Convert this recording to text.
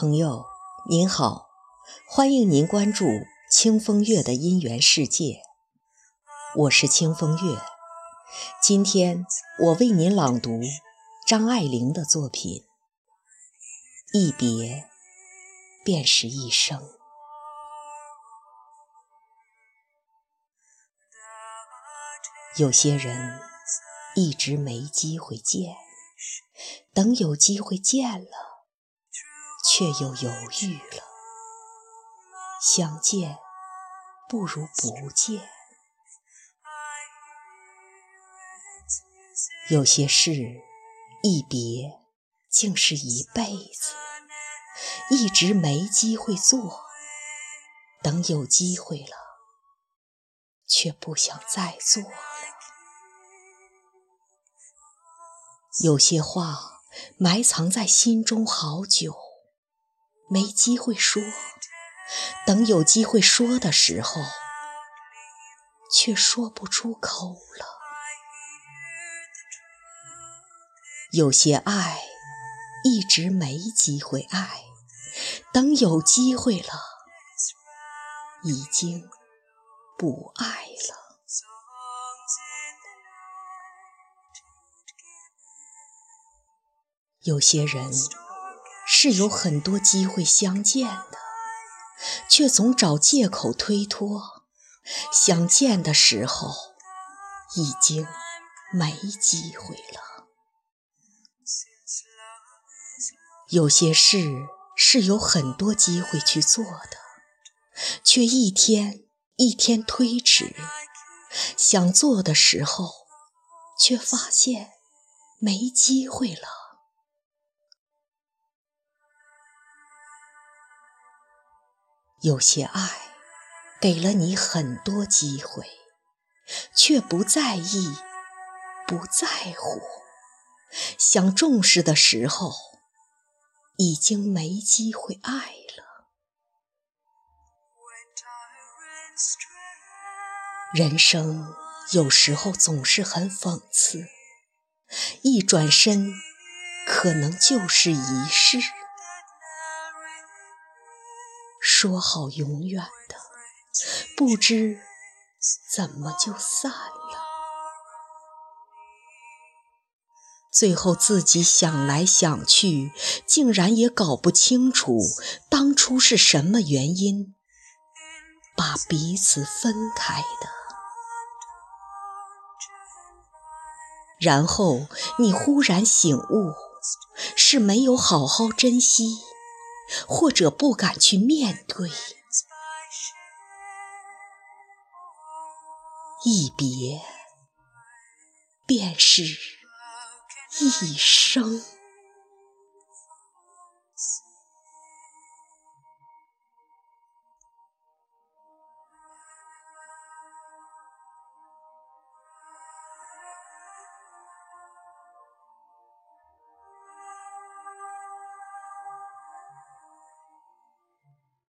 朋友您好，欢迎您关注清风月的姻缘世界，我是清风月。今天我为您朗读张爱玲的作品《一别便是一生》。有些人一直没机会见，等有机会见了。却又犹豫了，相见不如不见。有些事一别竟是一辈子，一直没机会做，等有机会了，却不想再做了。有些话埋藏在心中好久。没机会说，等有机会说的时候，却说不出口了。有些爱一直没机会爱，等有机会了，已经不爱了。有些人。是有很多机会相见的，却总找借口推脱。想见的时候，已经没机会了。有些事是有很多机会去做的，却一天一天推迟。想做的时候，却发现没机会了。有些爱给了你很多机会，却不在意、不在乎。想重视的时候，已经没机会爱了。人生有时候总是很讽刺，一转身，可能就是一世。说好永远的，不知怎么就散了。最后自己想来想去，竟然也搞不清楚当初是什么原因把彼此分开的。然后你忽然醒悟，是没有好好珍惜。或者不敢去面对，一别便是一生。